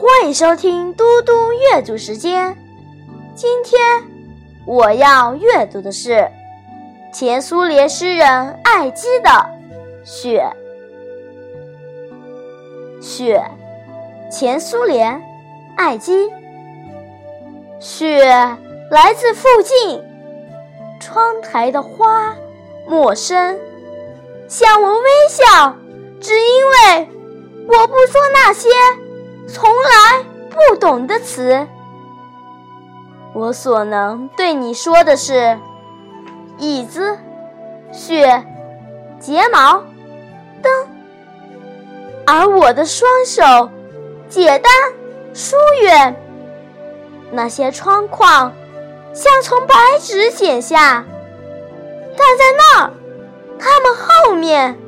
欢迎收听嘟嘟阅读时间。今天我要阅读的是前苏联诗人艾基的《雪》。雪，前苏联，艾姬。雪来自附近，窗台的花陌生，向我微笑，只因为我不说那些。从来不懂的词，我所能对你说的是：椅子、雪、睫毛、灯。而我的双手，简单疏远。那些窗框像从白纸剪下，但在那儿，它们后面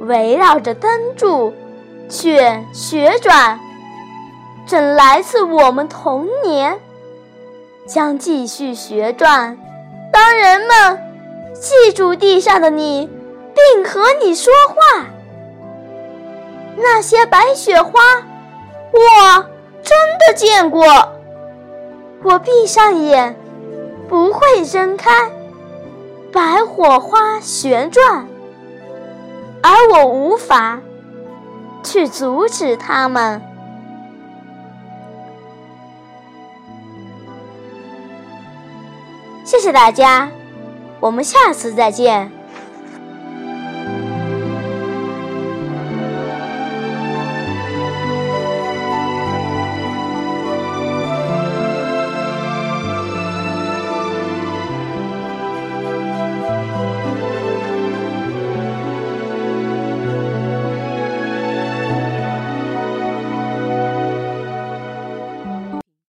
围绕着灯柱。却旋转，正来自我们童年，将继续旋转。当人们记住地上的你，并和你说话，那些白雪花，我真的见过。我闭上眼，不会睁开。白火花旋转，而我无法。去阻止他们。谢谢大家，我们下次再见。